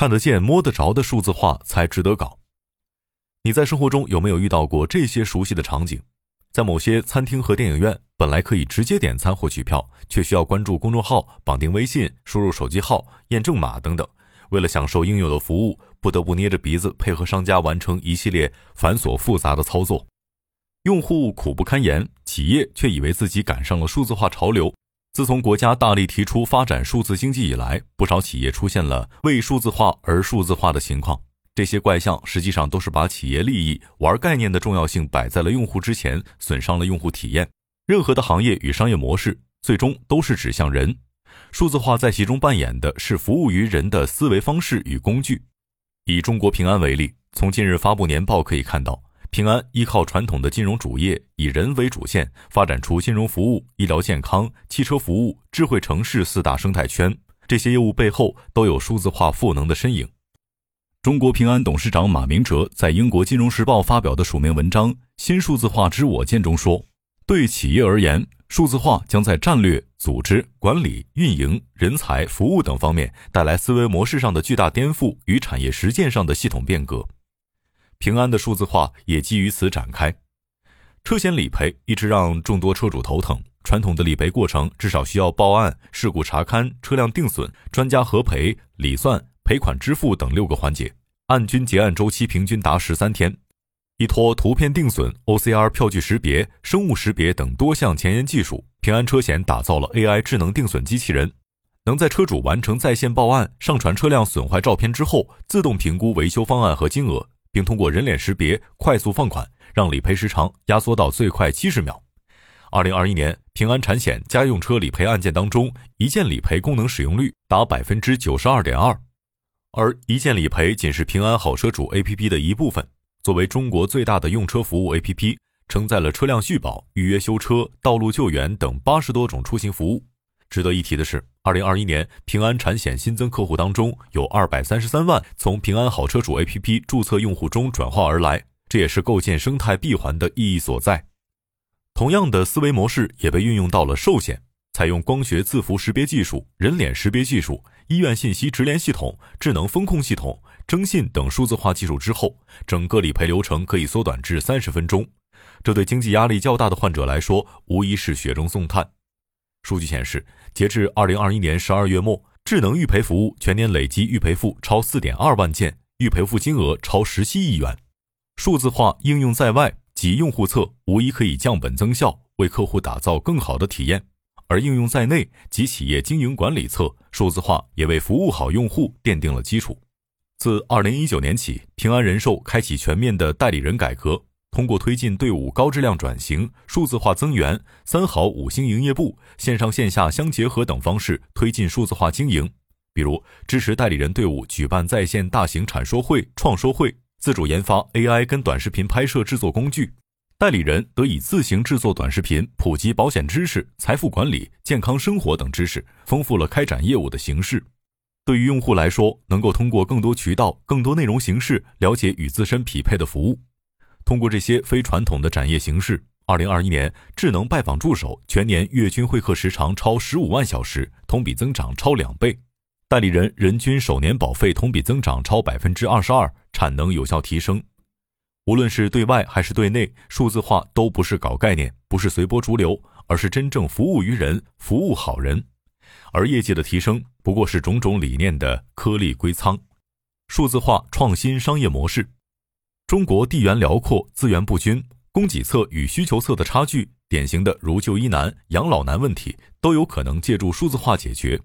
看得见、摸得着的数字化才值得搞。你在生活中有没有遇到过这些熟悉的场景？在某些餐厅和电影院，本来可以直接点餐或取票，却需要关注公众号、绑定微信、输入手机号、验证码等等。为了享受应有的服务，不得不捏着鼻子配合商家完成一系列繁琐复杂的操作，用户苦不堪言，企业却以为自己赶上了数字化潮流。自从国家大力提出发展数字经济以来，不少企业出现了为数字化而数字化的情况。这些怪象实际上都是把企业利益、玩概念的重要性摆在了用户之前，损伤了用户体验。任何的行业与商业模式，最终都是指向人。数字化在其中扮演的是服务于人的思维方式与工具。以中国平安为例，从近日发布年报可以看到，平安依靠传统的金融主业，以人为主线，发展出金融服务、医疗健康、汽车服务、智慧城市四大生态圈。这些业务背后都有数字化赋能的身影。中国平安董事长马明哲在英国《金融时报》发表的署名文章《新数字化之我见》中说：“对企业而言，数字化将在战略、组织、管理、运营、人才、服务等方面带来思维模式上的巨大颠覆与产业实践上的系统变革。平安的数字化也基于此展开。车险理赔一直让众多车主头疼，传统的理赔过程至少需要报案、事故查勘、车辆定损、专家核赔、理算。”赔款支付等六个环节，案均结案周期平均达十三天。依托图片定损、OCR 票据识别、生物识别等多项前沿技术，平安车险打造了 AI 智能定损机器人，能在车主完成在线报案、上传车辆损坏照片之后，自动评估维修方案和金额，并通过人脸识别快速放款，让理赔时长压缩到最快七十秒。二零二一年，平安产险家用车理赔案件当中，一键理赔功能使用率达百分之九十二点二。而一键理赔仅是平安好车主 APP 的一部分。作为中国最大的用车服务 APP，承载了车辆续保、预约修车、道路救援等八十多种出行服务。值得一提的是，二零二一年平安产险新增客户当中，有二百三十三万从平安好车主 APP 注册用户中转化而来，这也是构建生态闭环的意义所在。同样的思维模式也被运用到了寿险。采用光学字符识别技术、人脸识别技术、医院信息直联系统、智能风控系统、征信等数字化技术之后，整个理赔流程可以缩短至三十分钟。这对经济压力较大的患者来说，无疑是雪中送炭。数据显示，截至二零二一年十二月末，智能预赔服务全年累计预赔付超四点二万件，预赔付金额超十七亿元。数字化应用在外及用户侧，无疑可以降本增效，为客户打造更好的体验。而应用在内及企业经营管理侧，数字化也为服务好用户奠定了基础。自二零一九年起，平安人寿开启全面的代理人改革，通过推进队伍高质量转型、数字化增援、三好五星营业部、线上线下相结合等方式推进数字化经营。比如，支持代理人队伍举办在线大型产说会、创说会，自主研发 AI 跟短视频拍摄制作工具。代理人得以自行制作短视频，普及保险知识、财富管理、健康生活等知识，丰富了开展业务的形式。对于用户来说，能够通过更多渠道、更多内容形式了解与自身匹配的服务。通过这些非传统的展业形式，二零二一年智能拜访助手全年月均会客时长超十五万小时，同比增长超两倍。代理人人均首年保费同比增长超百分之二十二，产能有效提升。无论是对外还是对内，数字化都不是搞概念，不是随波逐流，而是真正服务于人，服务好人。而业绩的提升，不过是种种理念的颗粒归仓。数字化创新商业模式，中国地缘辽阔，资源不均，供给侧与需求侧的差距，典型的如就医难、养老难问题，都有可能借助数字化解决。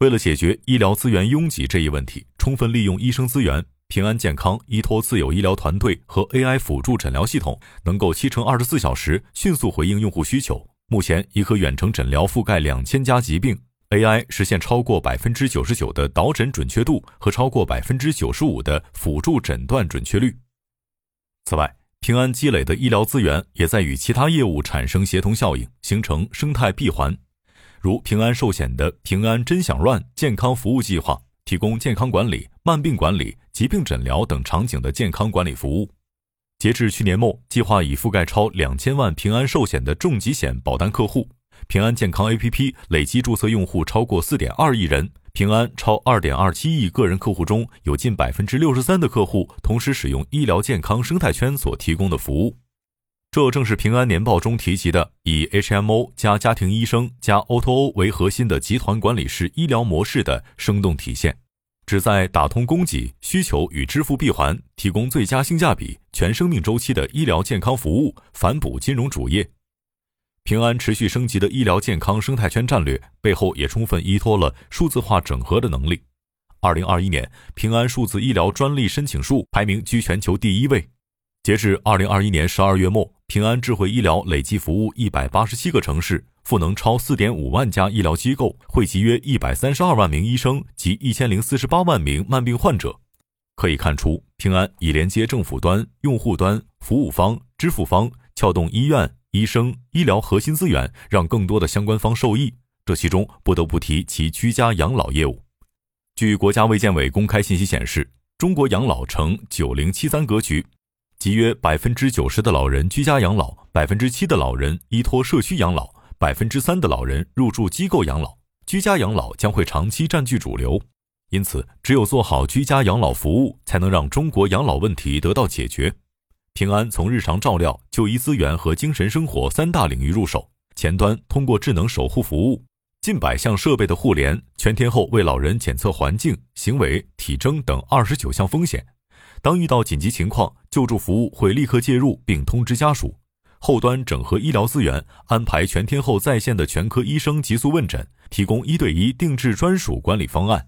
为了解决医疗资源拥挤这一问题，充分利用医生资源。平安健康依托自有医疗团队和 AI 辅助诊疗系统，能够七乘二十四小时迅速回应用户需求。目前已可远程诊疗覆盖两千家疾病，AI 实现超过百分之九十九的导诊准确度和超过百分之九十五的辅助诊断准确率。此外，平安积累的医疗资源也在与其他业务产生协同效应，形成生态闭环。如平安寿险的平安真享乱健康服务计划。提供健康管理、慢病管理、疾病诊疗等场景的健康管理服务。截至去年末，计划已覆盖超两千万平安寿险的重疾险保单客户。平安健康 APP 累计注册用户超过四点二亿人，平安超二点二七亿个人客户中有近百分之六十三的客户同时使用医疗健康生态圈所提供的服务。这正是平安年报中提及的以 HMO 加家庭医生加 O2O 为核心的集团管理式医疗模式的生动体现，旨在打通供给、需求与支付闭环，提供最佳性价比、全生命周期的医疗健康服务，反哺金融主业。平安持续升级的医疗健康生态圈战略背后，也充分依托了数字化整合的能力。二零二一年，平安数字医疗专利申请数排名居全球第一位。截至二零二一年十二月末，平安智慧医疗累计服务一百八十七个城市，赋能超四点五万家医疗机构，惠及约一百三十二万名医生及一千零四十八万名慢病患者。可以看出，平安已连接政府端、用户端、服务方、支付方，撬动医院、医生、医疗核心资源，让更多的相关方受益。这其中不得不提其居家养老业务。据国家卫健委公开信息显示，中国养老呈九零七三格局。即约百分之九十的老人居家养老，百分之七的老人依托社区养老，百分之三的老人入住机构养老。居家养老将会长期占据主流，因此，只有做好居家养老服务，才能让中国养老问题得到解决。平安从日常照料、就医资源和精神生活三大领域入手，前端通过智能守护服务，近百项设备的互联，全天候为老人检测环境、行为、体征等二十九项风险。当遇到紧急情况，救助服务会立刻介入并通知家属。后端整合医疗资源，安排全天候在线的全科医生急速问诊，提供一对一定制专属管理方案。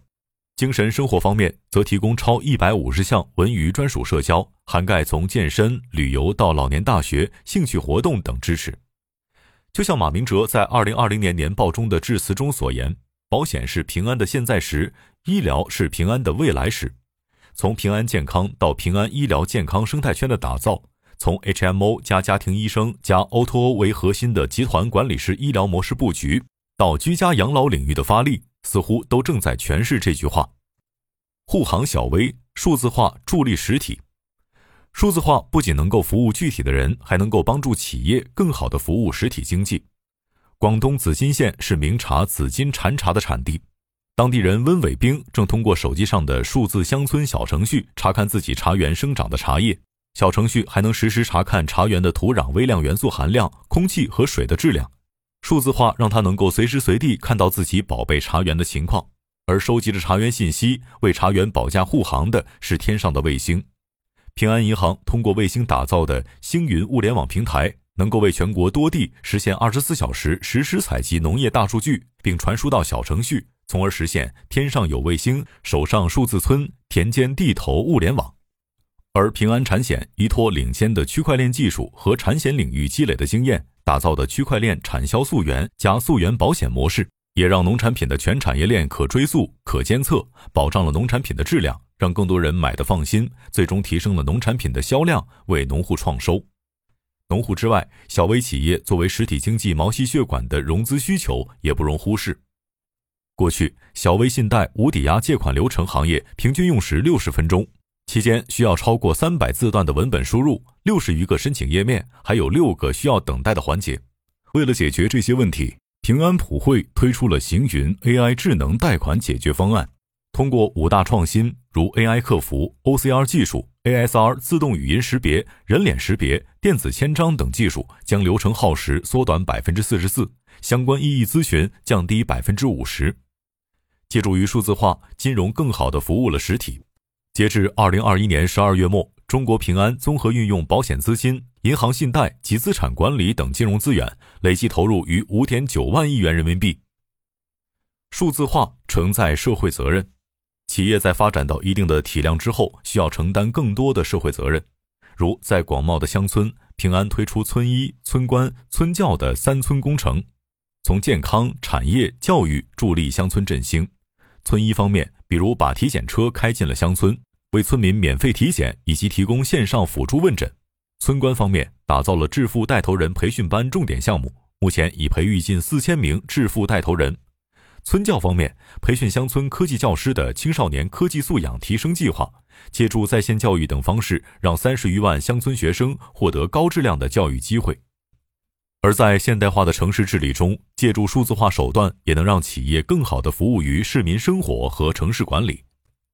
精神生活方面，则提供超一百五十项文娱专属社交，涵盖从健身、旅游到老年大学、兴趣活动等支持。就像马明哲在二零二零年年报中的致辞中所言：“保险是平安的现在时，医疗是平安的未来时。”从平安健康到平安医疗健康生态圈的打造，从 HMO 加家庭医生加 O2O 为核心的集团管理式医疗模式布局，到居家养老领域的发力，似乎都正在诠释这句话：护航小微，数字化助力实体。数字化不仅能够服务具体的人，还能够帮助企业更好的服务实体经济。广东紫金县是名茶紫金禅茶的产地。当地人温伟兵正通过手机上的数字乡村小程序查看自己茶园生长的茶叶，小程序还能实时查看茶园的土壤微量元素含量、空气和水的质量。数字化让他能够随时随地看到自己宝贝茶园的情况，而收集着茶园信息、为茶园保驾护航的是天上的卫星。平安银行通过卫星打造的星云物联网平台，能够为全国多地实现二十四小时实时采集农业大数据，并传输到小程序。从而实现天上有卫星，手上数字村，田间地头物联网。而平安产险依托领先的区块链技术和产险领域积累的经验，打造的区块链产销溯源加溯源保险模式，也让农产品的全产业链可追溯、可监测，保障了农产品的质量，让更多人买的放心，最终提升了农产品的销量，为农户创收。农户之外，小微企业作为实体经济毛细血管的融资需求也不容忽视。过去，小微信贷无抵押借款流程行业平均用时六十分钟，期间需要超过三百字段的文本输入，六十余个申请页面，还有六个需要等待的环节。为了解决这些问题，平安普惠推出了行云 AI 智能贷款解决方案，通过五大创新，如 AI 客服、OCR 技术、ASR 自动语音识别、人脸识别、电子签章等技术，将流程耗时缩短百分之四十四，相关异议咨询降低百分之五十。借助于数字化，金融更好地服务了实体。截至二零二一年十二月末，中国平安综合运用保险资金、银行信贷及资产管理等金融资源，累计投入逾五点九万亿元人民币。数字化承载社会责任，企业在发展到一定的体量之后，需要承担更多的社会责任。如在广袤的乡村，平安推出村医、村官、村教的三村工程，从健康、产业、教育助力乡村振兴。村医方面，比如把体检车开进了乡村，为村民免费体检以及提供线上辅助问诊；村官方面，打造了致富带头人培训班重点项目，目前已培育近四千名致富带头人；村教方面，培训乡村科技教师的青少年科技素养提升计划，借助在线教育等方式，让三十余万乡村学生获得高质量的教育机会。而在现代化的城市治理中，借助数字化手段，也能让企业更好地服务于市民生活和城市管理。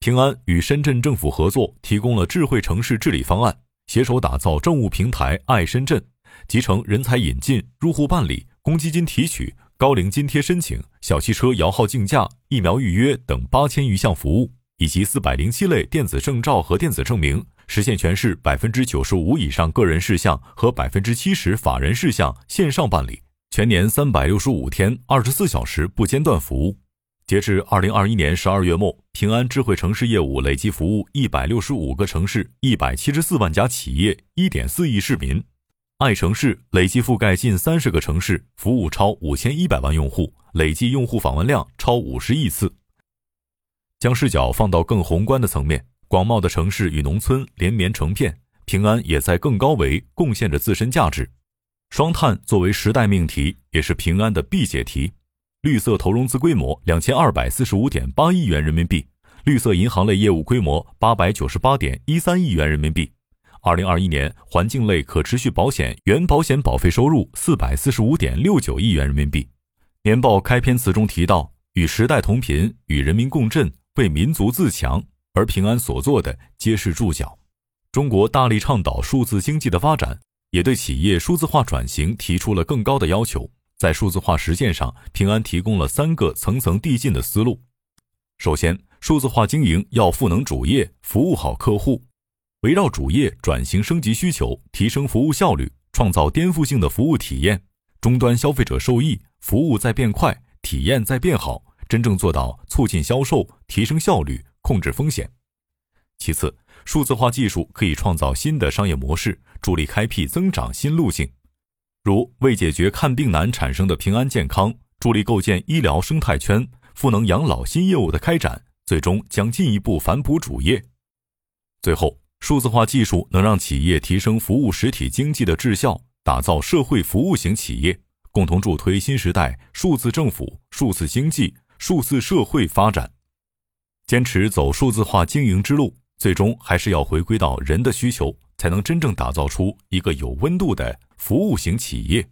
平安与深圳政府合作，提供了智慧城市治理方案，携手打造政务平台“爱深圳”，集成人才引进、入户办理、公积金提取、高龄津贴申请、小汽车摇号竞价、疫苗预约等八千余项服务，以及四百零七类电子证照和电子证明。实现全市百分之九十五以上个人事项和百分之七十法人事项线上办理，全年三百六十五天、二十四小时不间断服务。截至二零二一年十二月末，平安智慧城市业务累计服务一百六十五个城市、一百七十四万家企业、一点四亿市民。爱城市累计覆盖近三十个城市，服务超五千一百万用户，累计用户访问量超五十亿次。将视角放到更宏观的层面。广袤的城市与农村连绵成片，平安也在更高维贡献着自身价值。双碳作为时代命题，也是平安的必解题。绿色投融资规模两千二百四十五点八亿元人民币，绿色银行类业务规模八百九十八点一三亿元人民币。二零二一年环境类可持续保险原保险保费收入四百四十五点六九亿元人民币。年报开篇词中提到：“与时代同频，与人民共振，为民族自强。”而平安所做的皆是注脚。中国大力倡导数字经济的发展，也对企业数字化转型提出了更高的要求。在数字化实践上，平安提供了三个层层递进的思路。首先，数字化经营要赋能主业，服务好客户，围绕主业转型升级需求，提升服务效率，创造颠覆性的服务体验，终端消费者受益，服务在变快，体验在变好，真正做到促进销售，提升效率。控制风险。其次，数字化技术可以创造新的商业模式，助力开辟增长新路径，如为解决看病难产生的平安健康，助力构建医疗生态圈，赋能养老新业务的开展，最终将进一步反哺主业。最后，数字化技术能让企业提升服务实体经济的质效，打造社会服务型企业，共同助推新时代数字政府、数字经济、数字社会发展。坚持走数字化经营之路，最终还是要回归到人的需求，才能真正打造出一个有温度的服务型企业。